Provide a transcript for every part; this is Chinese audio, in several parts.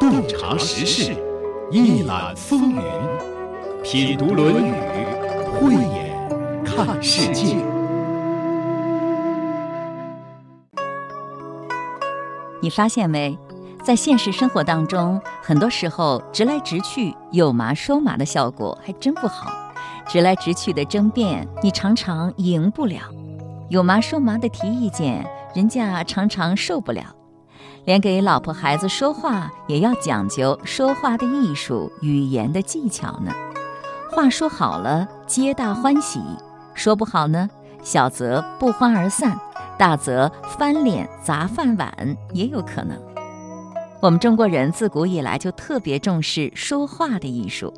洞察时事，一览风云，品读《论语》，慧眼看世界。你发现没？在现实生活当中，很多时候直来直去、有麻说麻的效果还真不好。直来直去的争辩，你常常赢不了；有麻说麻的提意见，人家常常受不了。连给老婆孩子说话也要讲究说话的艺术、语言的技巧呢。话说好了，皆大欢喜；说不好呢，小则不欢而散，大则翻脸砸饭碗也有可能。我们中国人自古以来就特别重视说话的艺术。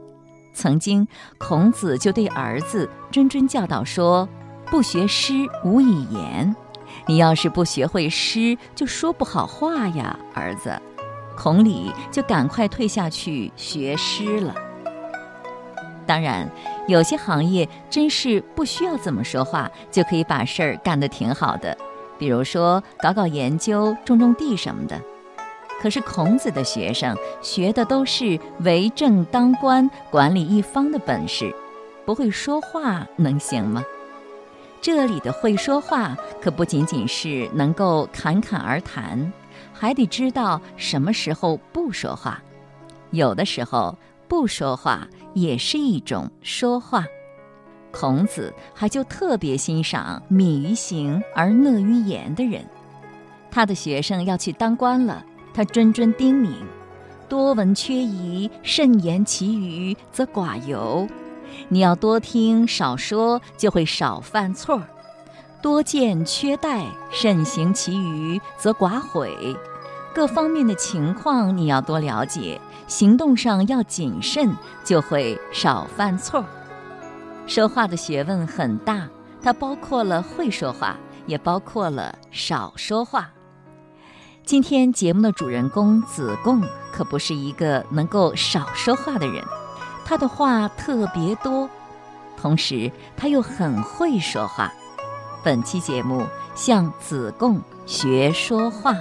曾经，孔子就对儿子谆谆教导说：“不学诗，无以言。”你要是不学会诗，就说不好话呀，儿子。孔鲤就赶快退下去学诗了。当然，有些行业真是不需要怎么说话，就可以把事儿干得挺好的，比如说搞搞研究、种种地什么的。可是孔子的学生学的都是为政当官、管理一方的本事，不会说话能行吗？这里的会说话，可不仅仅是能够侃侃而谈，还得知道什么时候不说话。有的时候不说话也是一种说话。孔子还就特别欣赏敏于行而讷于言的人。他的学生要去当官了，他谆谆叮咛：“多闻缺仪，慎言其余，则寡尤。”你要多听少说，就会少犯错儿；多见缺待，慎行其余，则寡悔。各方面的情况你要多了解，行动上要谨慎，就会少犯错儿。说话的学问很大，它包括了会说话，也包括了少说话。今天节目的主人公子贡，可不是一个能够少说话的人。他的话特别多，同时他又很会说话。本期节目向子贡学说话。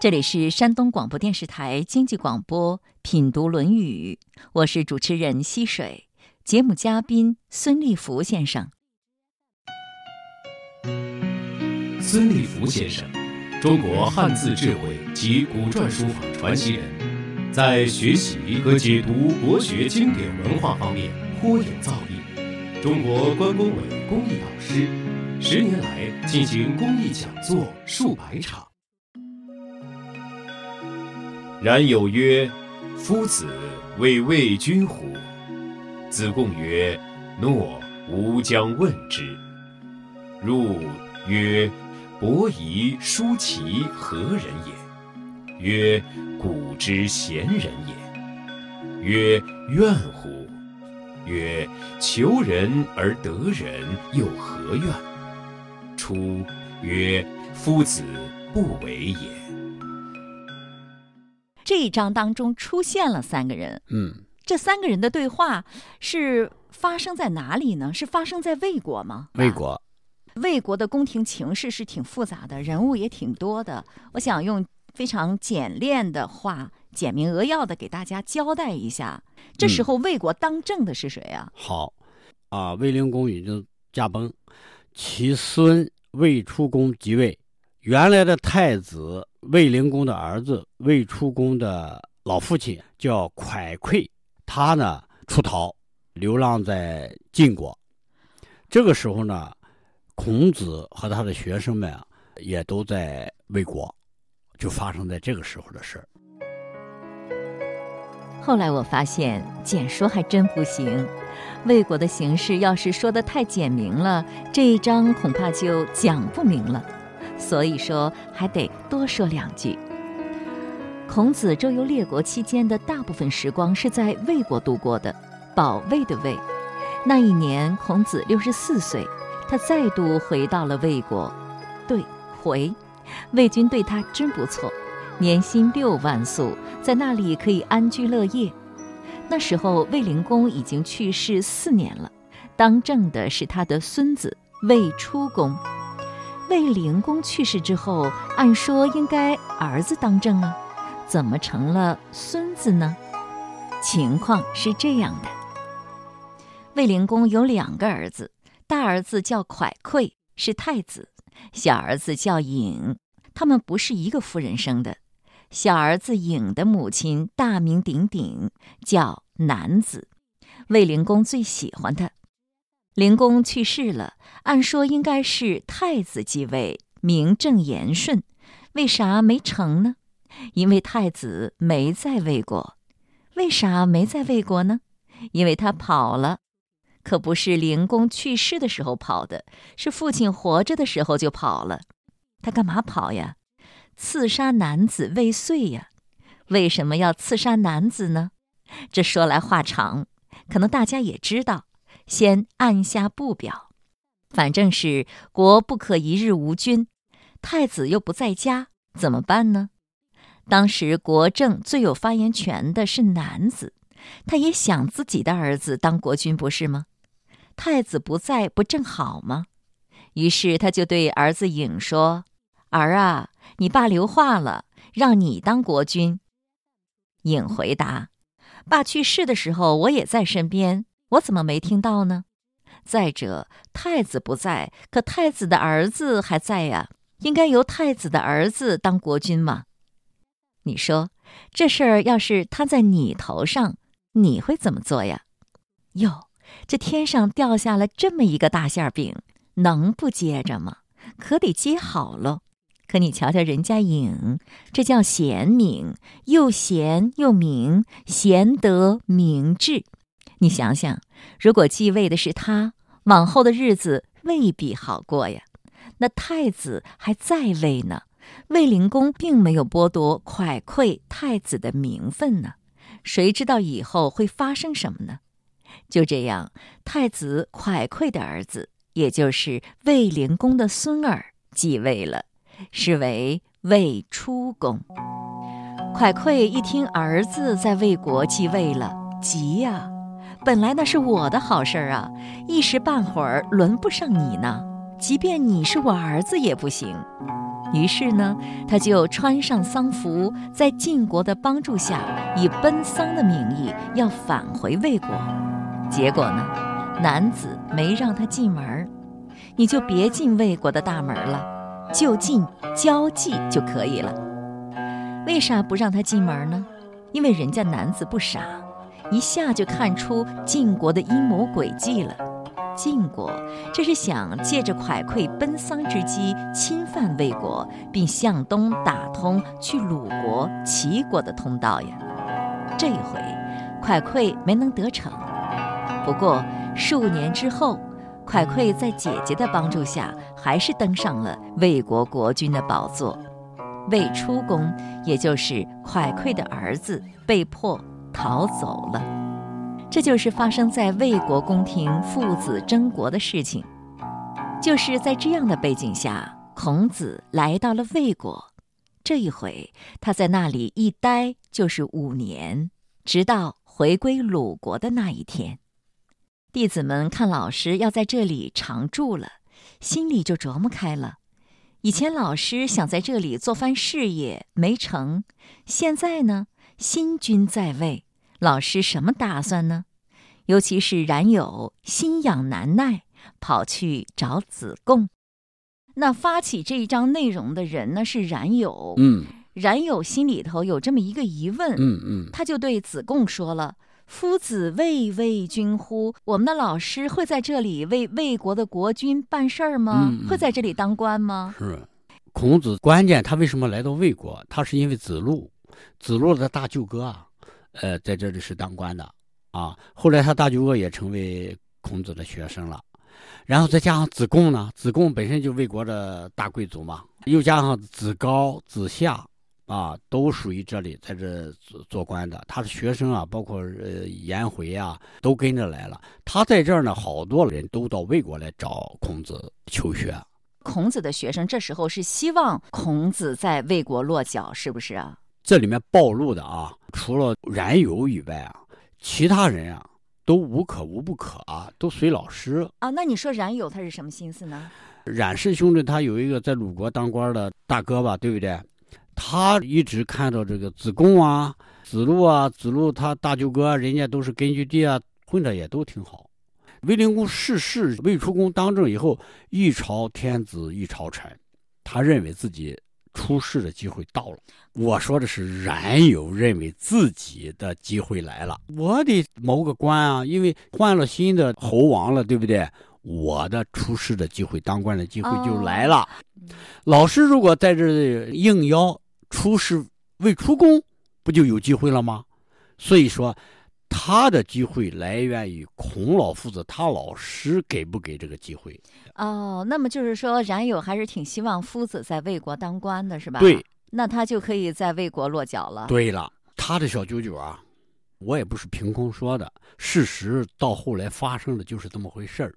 这里是山东广播电视台经济广播《品读论语》，我是主持人溪水，节目嘉宾孙立福先生。孙立福先生，中国汉字智慧及古篆书法传奇人。在学习和解读国学经典文化方面颇有造诣，中国关工委公益导师，十年来进行公益讲座数百场。然有曰：“夫子为魏君乎？”子贡曰：“诺，吾将问之。”入曰：“伯夷、叔齐何人也？”曰：古之贤人也。曰：怨乎？曰：求人而得人，又何怨？出曰：夫子不为也。这一章当中出现了三个人，嗯，这三个人的对话是发生在哪里呢？是发生在魏国吗？魏国，魏国的宫廷情势是挺复杂的，人物也挺多的。我想用。非常简练的话，简明扼要的给大家交代一下。这时候魏国当政的是谁啊？好，啊，卫灵公已经驾崩，其孙卫出公即位。原来的太子卫灵公的儿子卫出公的老父亲叫蒯聩，他呢出逃，流浪在晋国。这个时候呢，孔子和他的学生们啊，也都在魏国。就发生在这个时候的事儿。后来我发现简说还真不行，魏国的形势要是说的太简明了，这一章恐怕就讲不明了。所以说还得多说两句。孔子周游列国期间的大部分时光是在魏国度过的，保卫的卫。那一年孔子六十四岁，他再度回到了魏国。对，回。魏军对他真不错，年薪六万粟，在那里可以安居乐业。那时候魏灵公已经去世四年了，当政的是他的孙子魏出公。魏灵公去世之后，按说应该儿子当政啊，怎么成了孙子呢？情况是这样的：魏灵公有两个儿子，大儿子叫蒯聩，是太子；小儿子叫尹，他们不是一个夫人生的。小儿子颖的母亲大名鼎鼎，叫南子，卫灵公最喜欢他。灵公去世了，按说应该是太子继位，名正言顺，为啥没成呢？因为太子没在魏国。为啥没在魏国呢？因为他跑了，可不是灵公去世的时候跑的，是父亲活着的时候就跑了。他干嘛跑呀？刺杀男子未遂呀？为什么要刺杀男子呢？这说来话长，可能大家也知道，先按下不表。反正是国不可一日无君，太子又不在家，怎么办呢？当时国政最有发言权的是男子，他也想自己的儿子当国君，不是吗？太子不在，不正好吗？于是他就对儿子颖说：“儿啊。”你爸留话了，让你当国君。颖回答：“爸去世的时候，我也在身边，我怎么没听到呢？再者，太子不在，可太子的儿子还在呀，应该由太子的儿子当国君嘛。你说这事儿要是摊在你头上，你会怎么做呀？哟，这天上掉下了这么一个大馅饼，能不接着吗？可得接好喽。”可你瞧瞧人家颖，这叫贤明，又贤又明，贤德明智。你想想，如果继位的是他，往后的日子未必好过呀。那太子还在位呢，卫灵公并没有剥夺蒯聩太子的名分呢。谁知道以后会发生什么呢？就这样，太子蒯聩的儿子，也就是卫灵公的孙儿继位了。是为魏出公。蒯聩一听儿子在魏国继位了，急呀！本来那是我的好事儿啊，一时半会儿轮不上你呢。即便你是我儿子也不行。于是呢，他就穿上丧服，在晋国的帮助下，以奔丧的名义要返回魏国。结果呢，男子没让他进门你就别进魏国的大门了。就近交际就可以了。为啥不让他进门呢？因为人家男子不傻，一下就看出晋国的阴谋诡计了。晋国这是想借着蒯聩奔丧之机侵犯魏国，并向东打通去鲁国、齐国的通道呀。这回，蒯聩没能得逞。不过数年之后。蒯聩在姐姐的帮助下，还是登上了魏国国君的宝座。魏出公，也就是蒯聩的儿子，被迫逃走了。这就是发生在魏国宫廷父子争国的事情。就是在这样的背景下，孔子来到了魏国。这一回，他在那里一待就是五年，直到回归鲁国的那一天。弟子们看老师要在这里常住了，心里就琢磨开了。以前老师想在这里做番事业没成，现在呢，新君在位，老师什么打算呢？尤其是冉有心痒难耐，跑去找子贡。那发起这一章内容的人呢是冉有。嗯，冉有心里头有这么一个疑问。嗯嗯，他就对子贡说了。夫子为魏君乎？我们的老师会在这里为魏国的国君办事儿吗？会在这里当官吗？是，孔子关键他为什么来到魏国？他是因为子路，子路的大舅哥啊，呃，在这里是当官的啊。后来他大舅哥也成为孔子的学生了，然后再加上子贡呢，子贡本身就魏国的大贵族嘛，又加上子高、子夏。啊，都属于这里，在这做做官的。他的学生啊，包括呃颜回啊，都跟着来了。他在这儿呢，好多人都到魏国来找孔子求学。孔子的学生这时候是希望孔子在魏国落脚，是不是啊？这里面暴露的啊，除了冉有以外啊，其他人啊都无可无不可啊，都随老师啊。那你说冉有他是什么心思呢？冉氏兄弟他有一个在鲁国当官的大哥吧，对不对？他一直看到这个子贡啊、子路啊、子路他大舅哥，人家都是根据地啊，混的也都挺好。卫灵公逝世，卫出公当政以后，一朝天子一朝臣，他认为自己出世的机会到了。我说的是冉有认为自己的机会来了，我得谋个官啊，因为换了新的侯王了，对不对？我的出世的机会，当官的机会就来了。老师如果在这应邀出仕未出宫，不就有机会了吗？所以说，他的机会来源于孔老夫子，他老师给不给这个机会？哦，那么就是说，冉有还是挺希望夫子在魏国当官的，是吧？对，那他就可以在魏国落脚了。对了，他的小九九啊，我也不是凭空说的，事实到后来发生的就是这么回事儿。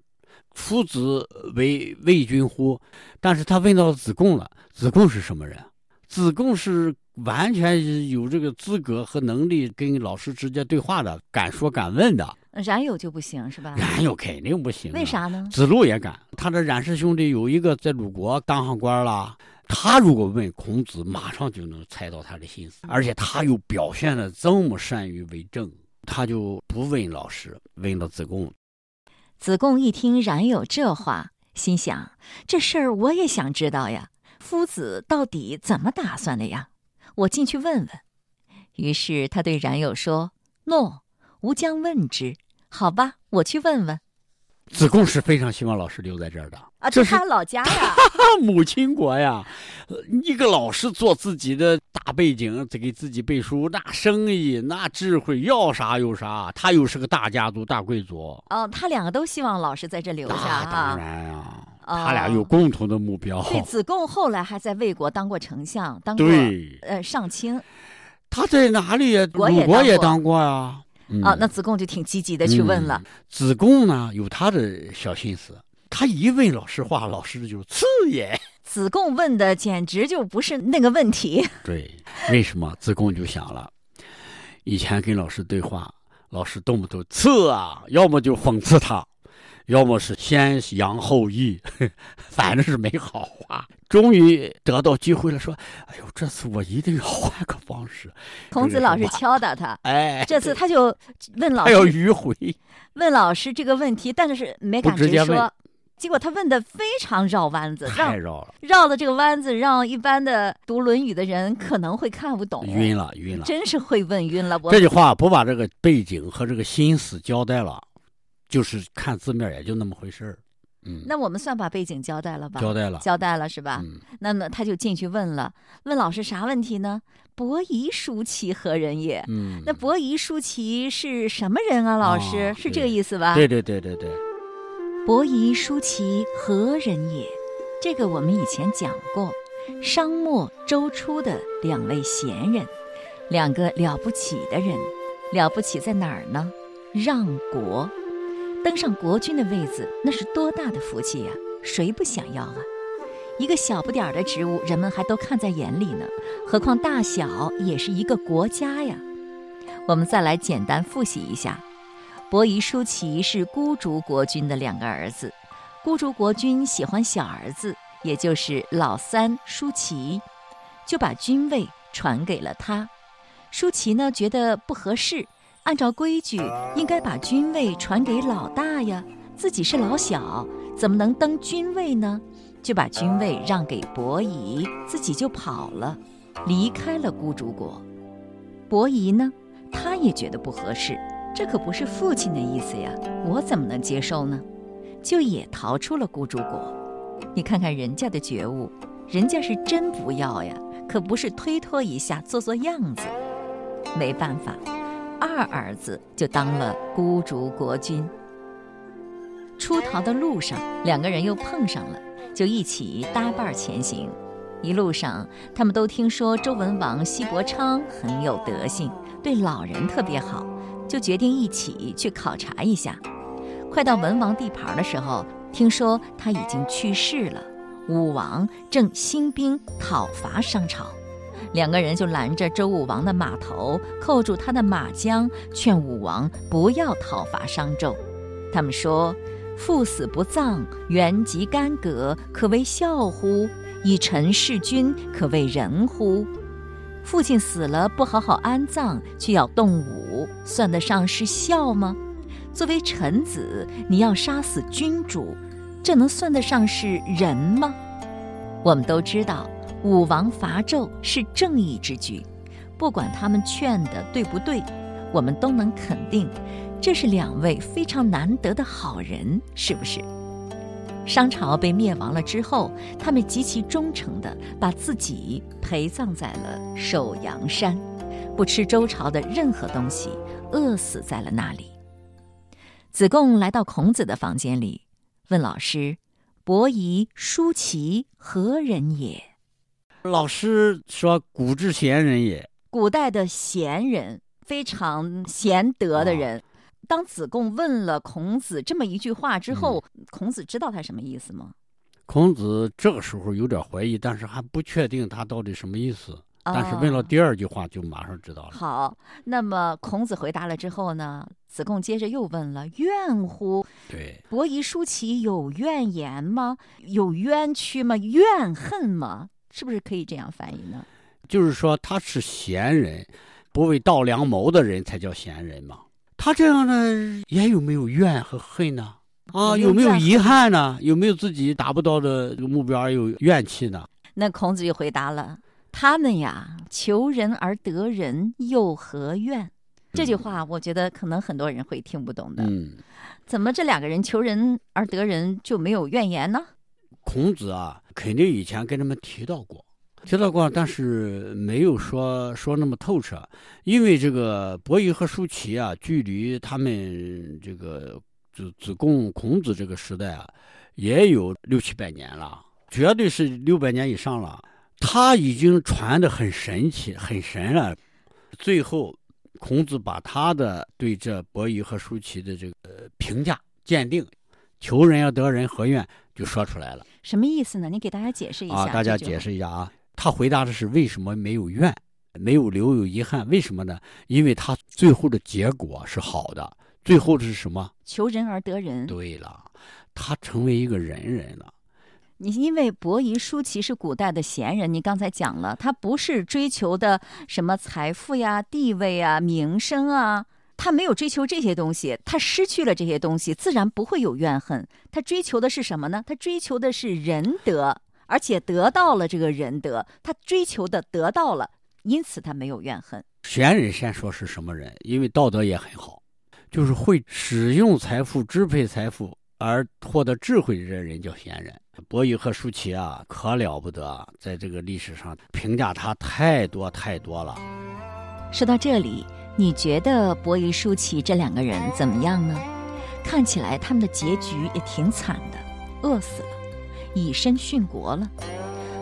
夫子为魏君乎？但是他问到子贡了，子贡是什么人？子贡是完全有这个资格和能力跟老师直接对话的，敢说敢问的。冉有就不行是吧？冉有肯定不行。为啥呢？子路也敢。他的冉氏兄弟有一个在鲁国当上官了，他如果问孔子，马上就能猜到他的心思，而且他又表现的这么善于为政，他就不问老师，问了子贡。子贡一听冉有这话，心想：这事儿我也想知道呀。夫子到底怎么打算的呀？我进去问问。于是他对冉有说：“诺，吾将问之。好吧，我去问问。”子贡是非常希望老师留在这儿的啊，这是他老家呀，母亲国呀。一个老师做自己的大背景，再给自己背书，那生意那智慧要啥有啥。他又是个大家族、大贵族。哦，他两个都希望老师在这留下当然呀，他俩有共同的目标。对，子贡后来还在魏国当过丞相，当过呃上卿。他在哪里呀？鲁国也当过呀。啊，那子贡就挺积极的去问了。子贡呢，有他的小心思，他一问老师话，老师就刺也。子贡问的简直就不是那个问题。对，为什么？子贡就想了，以前跟老师对话，老师动不动刺啊，要么就讽刺他。要么是先扬后抑，反正是没好话。终于得到机会了，说：“哎呦，这次我一定要换个方式。”孔子老师敲打他，哎，这次他就问老师要迂回，问老师这个问题，但是没敢直说。结果他问的非常绕弯子，太绕了，绕的这个弯子让一般的读《论语》的人可能会看不懂，晕了，晕了，真是会问晕了。这句话不把这个背景和这个心思交代了。就是看字面，也就那么回事儿。嗯，那我们算把背景交代了吧？交代了，交代了是吧？嗯，那么他就进去问了，问老师啥问题呢？伯夷叔齐何人也？嗯，那伯夷叔齐是什么人啊？老师是这个意思吧？对对对对对。伯夷叔齐何人也？这个我们以前讲过，商末周初的两位贤人，两个了不起的人，了不起在哪儿呢？让国。登上国君的位子，那是多大的福气呀！谁不想要啊？一个小不点儿的职务，人们还都看在眼里呢，何况大小也是一个国家呀。我们再来简单复习一下：伯夷、叔齐是孤竹国君的两个儿子，孤竹国君喜欢小儿子，也就是老三叔齐，就把君位传给了他。叔齐呢，觉得不合适。按照规矩，应该把君位传给老大呀。自己是老小，怎么能登君位呢？就把君位让给伯夷，自己就跑了，离开了孤竹国。伯夷呢，他也觉得不合适，这可不是父亲的意思呀，我怎么能接受呢？就也逃出了孤竹国。你看看人家的觉悟，人家是真不要呀，可不是推脱一下，做做样子。没办法。二儿子就当了孤竹国君。出逃的路上，两个人又碰上了，就一起搭伴前行。一路上，他们都听说周文王西伯昌很有德行，对老人特别好，就决定一起去考察一下。快到文王地盘的时候，听说他已经去世了，武王正兴兵讨伐商朝。两个人就拦着周武王的马头，扣住他的马缰，劝武王不要讨伐商纣。他们说：“父死不葬，原籍干戈，可谓孝乎？以臣弑君，可谓仁乎？父亲死了不好好安葬，却要动武，算得上是孝吗？作为臣子，你要杀死君主，这能算得上是仁吗？我们都知道，武王伐纣是正义之举，不管他们劝的对不对，我们都能肯定，这是两位非常难得的好人，是不是？商朝被灭亡了之后，他们极其忠诚地把自己陪葬在了首阳山，不吃周朝的任何东西，饿死在了那里。子贡来到孔子的房间里，问老师：“伯夷、叔齐何人也？”老师说：“古之贤人也。”古代的贤人，非常贤德的人。当子贡问了孔子这么一句话之后，孔子知道他什么意思吗？孔子这个时候有点怀疑，但是还不确定他到底什么意思。但是问了第二句话，就马上知道了。好，那么孔子回答了之后呢？子贡接着又问了：“怨乎？对，伯夷叔齐有怨言吗？有冤屈吗？怨恨吗？是不是可以这样翻译呢？”就是说他是贤人，不为盗良谋的人才叫贤人嘛。他这样呢，也有没有怨和恨呢？啊，有没有遗憾呢？有没有自己达不到的目标有怨气呢？那孔子就回答了：“他们呀，求人而得人，又何怨？”这句话，我觉得可能很多人会听不懂的。嗯，怎么这两个人求人而得人就没有怨言呢？孔子啊，肯定以前跟他们提到过。提到过，但是没有说说那么透彻，因为这个伯夷和叔齐啊，距离他们这个子子贡、孔子这个时代啊，也有六七百年了，绝对是六百年以上了。他已经传的很神奇、很神了。最后，孔子把他的对这伯夷和叔齐的这个评价鉴定，求人要得人，何怨就说出来了。什么意思呢？你给大家解释一下。啊，大家解释一下啊。他回答的是为什么没有怨，没有留有遗憾？为什么呢？因为他最后的结果是好的。最后的是什么？求人而得人。对了，他成为一个仁人了。你因为伯夷叔齐是古代的贤人，你刚才讲了，他不是追求的什么财富呀、地位啊、名声啊，他没有追求这些东西，他失去了这些东西，自然不会有怨恨。他追求的是什么呢？他追求的是仁德。而且得到了这个仁德，他追求的得到了，因此他没有怨恨。贤人先说是什么人？因为道德也很好，就是会使用财富、支配财富而获得智慧的人叫贤人。伯夷和叔齐啊，可了不得，在这个历史上评价他太多太多了。说到这里，你觉得伯夷、叔齐这两个人怎么样呢？看起来他们的结局也挺惨的，饿死了。以身殉国了。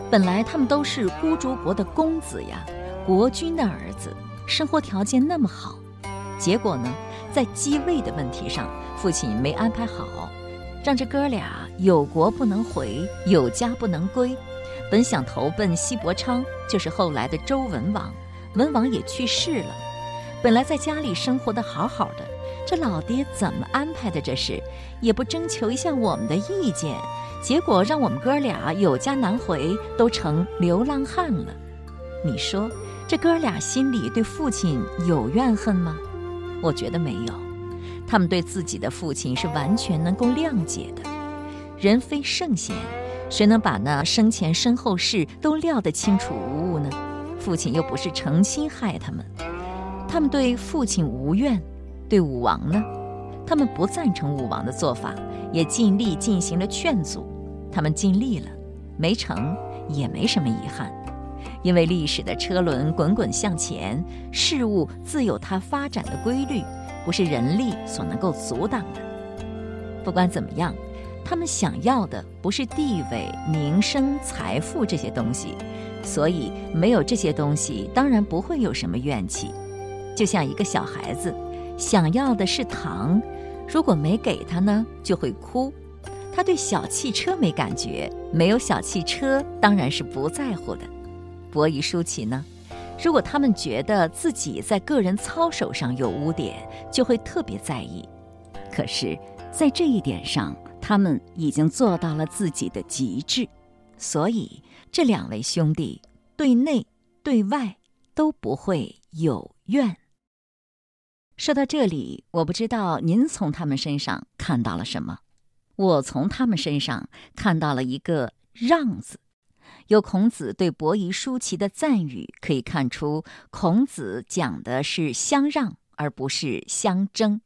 本来他们都是孤竹国的公子呀，国君的儿子，生活条件那么好。结果呢，在继位的问题上，父亲没安排好，让这哥俩有国不能回，有家不能归。本想投奔西伯昌，就是后来的周文王，文王也去世了。本来在家里生活的好好的，这老爹怎么安排的？这是也不征求一下我们的意见。结果让我们哥俩有家难回，都成流浪汉了。你说这哥俩心里对父亲有怨恨吗？我觉得没有，他们对自己的父亲是完全能够谅解的。人非圣贤，谁能把那生前身后事都料得清楚无误呢？父亲又不是诚心害他们，他们对父亲无怨。对武王呢，他们不赞成武王的做法，也尽力进行了劝阻。他们尽力了，没成也没什么遗憾，因为历史的车轮滚滚向前，事物自有它发展的规律，不是人力所能够阻挡的。不管怎么样，他们想要的不是地位、名声、财富这些东西，所以没有这些东西，当然不会有什么怨气。就像一个小孩子，想要的是糖，如果没给他呢，就会哭。他对小汽车没感觉，没有小汽车当然是不在乎的。伯夷叔齐呢？如果他们觉得自己在个人操守上有污点，就会特别在意。可是，在这一点上，他们已经做到了自己的极致，所以这两位兄弟对内对外都不会有怨。说到这里，我不知道您从他们身上看到了什么。我从他们身上看到了一个“让”字。由孔子对伯夷、叔齐的赞誉可以看出，孔子讲的是相让，而不是相争。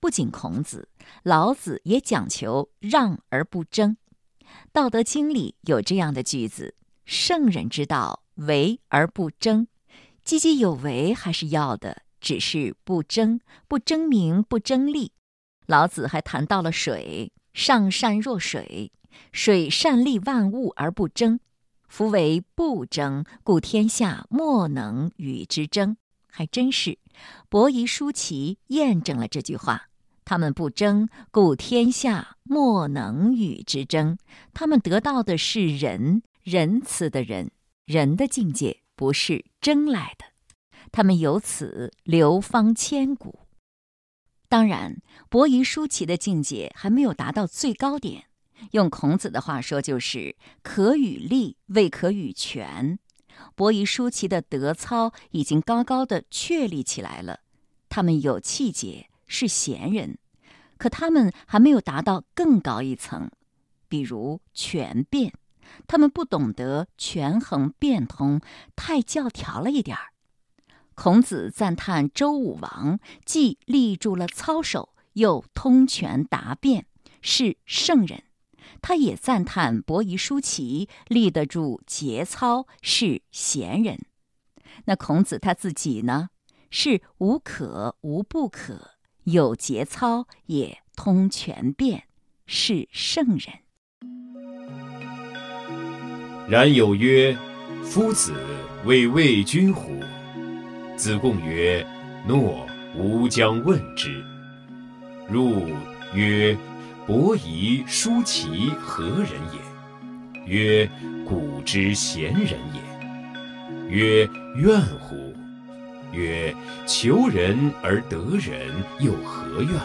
不仅孔子，老子也讲求让而不争。《道德经》里有这样的句子：“圣人之道，为而不争。”积极有为还是要的。只是不争，不争名，不争利。老子还谈到了水，上善若水，水善利万物而不争。夫为不争，故天下莫能与之争。还真是，伯夷、叔齐验证了这句话。他们不争，故天下莫能与之争。他们得到的是仁，仁慈的人，人的境界不是争来的。他们由此流芳千古。当然，伯夷叔齐的境界还没有达到最高点。用孔子的话说，就是“可与立，未可与权”。伯夷叔齐的德操已经高高的确立起来了。他们有气节，是贤人，可他们还没有达到更高一层，比如权变。他们不懂得权衡变通，太教条了一点儿。孔子赞叹周武王既立住了操守，又通权达变，是圣人；他也赞叹伯夷叔齐立得住节操，是贤人。那孔子他自己呢？是无可无不可，有节操，也通权变，是圣人。然有曰：“夫子为魏君乎？”子贡曰：“诺，吾将问之。”入曰：“伯夷、叔齐何人也？”曰：“古之贤人也。”曰：“怨乎？”曰：“求人而得人，又何怨？”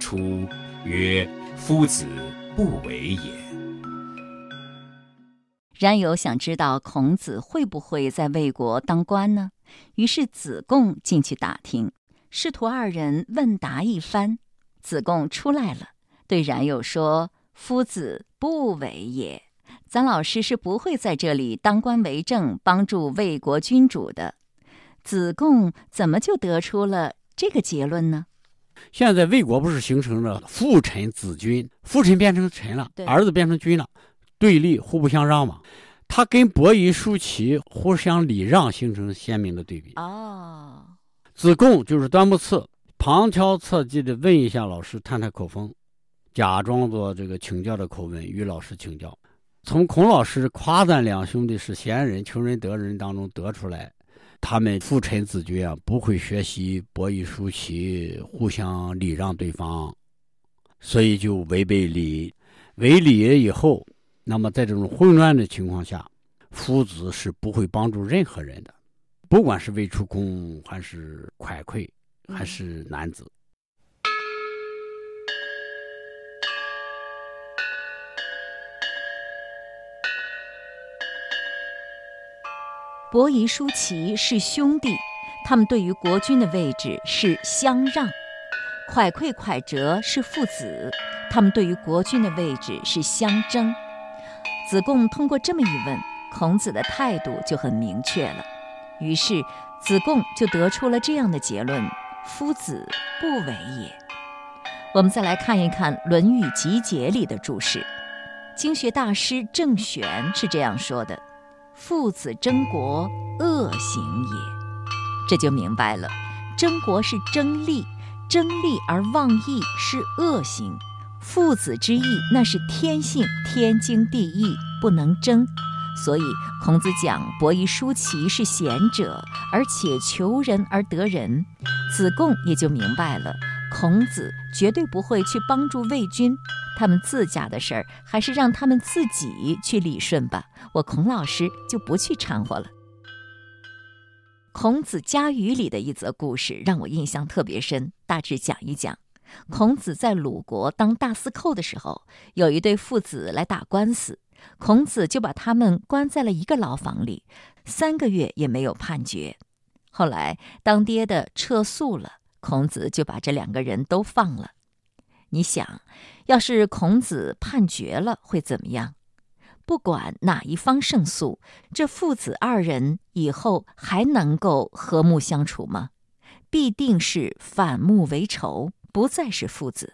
出曰：“夫子不为也。”然有想知道孔子会不会在魏国当官呢？于是子贡进去打听，师徒二人问答一番。子贡出来了，对冉有说：“夫子不为也，咱老师是不会在这里当官为政，帮助魏国君主的。”子贡怎么就得出了这个结论呢？现在魏国不是形成了父臣子君，父臣变成臣了，儿子变成君了，对立互不相让吗？他跟伯夷、叔齐互相礼让，形成鲜明的对比。哦，子贡就是端木赐，旁敲侧击的问一下老师，探探口风，假装做这个请教的口吻与老师请教。从孔老师夸赞两兄弟是贤人、求仁得仁当中得出来，他们父臣子君啊，不会学习伯夷、叔齐互相礼让对方，所以就违背礼，违礼以后。那么，在这种混乱的情况下，夫子是不会帮助任何人的，不管是魏出公，还是蒯聩，还是男子。伯夷、叔齐是兄弟，他们对于国君的位置是相让；蒯聩、蒯哲是父子，他们对于国君的位置是相争。子贡通过这么一问，孔子的态度就很明确了。于是，子贡就得出了这样的结论：“夫子不为也。”我们再来看一看《论语集解》里的注释，经学大师郑玄是这样说的：“父子争国，恶行也。”这就明白了，争国是争利，争利而忘义是恶行。父子之义，那是天性，天经地义，不能争。所以孔子讲伯夷、叔齐是贤者，而且求仁而得仁。子贡也就明白了，孔子绝对不会去帮助魏军，他们自家的事儿还是让他们自己去理顺吧。我孔老师就不去掺和了。孔子家语里的一则故事让我印象特别深，大致讲一讲。孔子在鲁国当大司寇的时候，有一对父子来打官司，孔子就把他们关在了一个牢房里，三个月也没有判决。后来当爹的撤诉了，孔子就把这两个人都放了。你想，要是孔子判决了，会怎么样？不管哪一方胜诉，这父子二人以后还能够和睦相处吗？必定是反目为仇，不再是父子。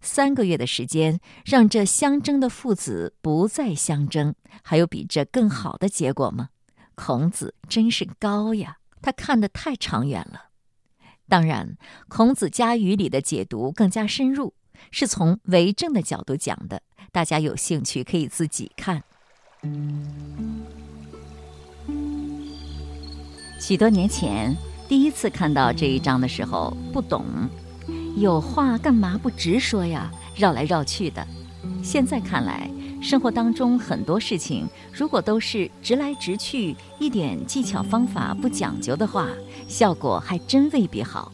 三个月的时间，让这相争的父子不再相争，还有比这更好的结果吗？孔子真是高呀，他看得太长远了。当然，孔子家语里的解读更加深入，是从为政的角度讲的。大家有兴趣可以自己看。许多年前，第一次看到这一章的时候，不懂，有话干嘛不直说呀？绕来绕去的。现在看来，生活当中很多事情，如果都是直来直去，一点技巧方法不讲究的话，效果还真未必好。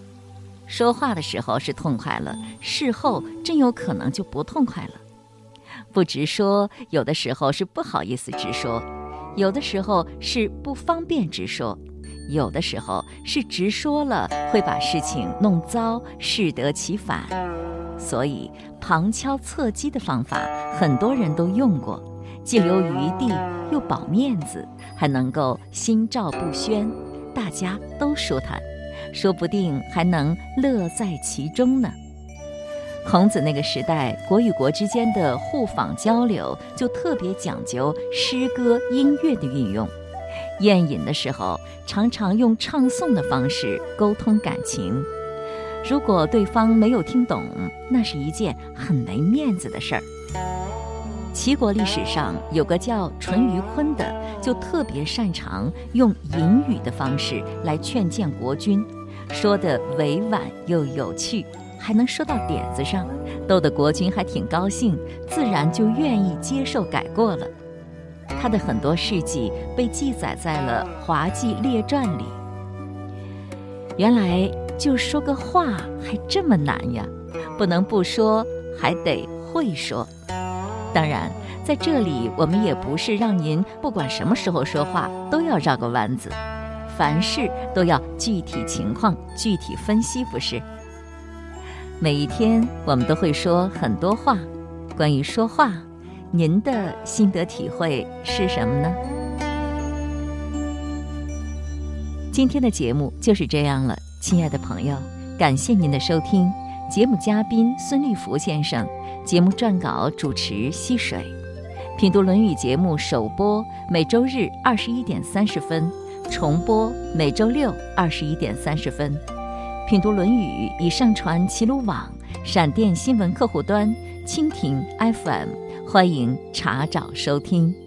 说话的时候是痛快了，事后真有可能就不痛快了。不直说，有的时候是不好意思直说，有的时候是不方便直说，有的时候是直说了会把事情弄糟，适得其反。所以旁敲侧击的方法，很多人都用过，既留余地，又保面子，还能够心照不宣，大家都舒坦，说不定还能乐在其中呢。孔子那个时代，国与国之间的互访交流就特别讲究诗歌、音乐的运用。宴饮的时候，常常用唱诵的方式沟通感情。如果对方没有听懂，那是一件很没面子的事儿。齐国历史上有个叫淳于髡的，就特别擅长用隐语的方式来劝谏国君，说的委婉又有趣。还能说到点子上，逗得国君还挺高兴，自然就愿意接受改过了。他的很多事迹被记载在了《滑稽列传》里。原来就说个话还这么难呀！不能不说，还得会说。当然，在这里我们也不是让您不管什么时候说话都要绕个弯子，凡事都要具体情况具体分析，不是？每一天，我们都会说很多话。关于说话，您的心得体会是什么呢？今天的节目就是这样了，亲爱的朋友，感谢您的收听。节目嘉宾孙立福先生，节目撰稿主持溪水。品读《论语》节目首播每周日二十一点三十分，重播每周六二十一点三十分。品读《论语》已上传齐鲁网、闪电新闻客户端、蜻蜓 FM，欢迎查找收听。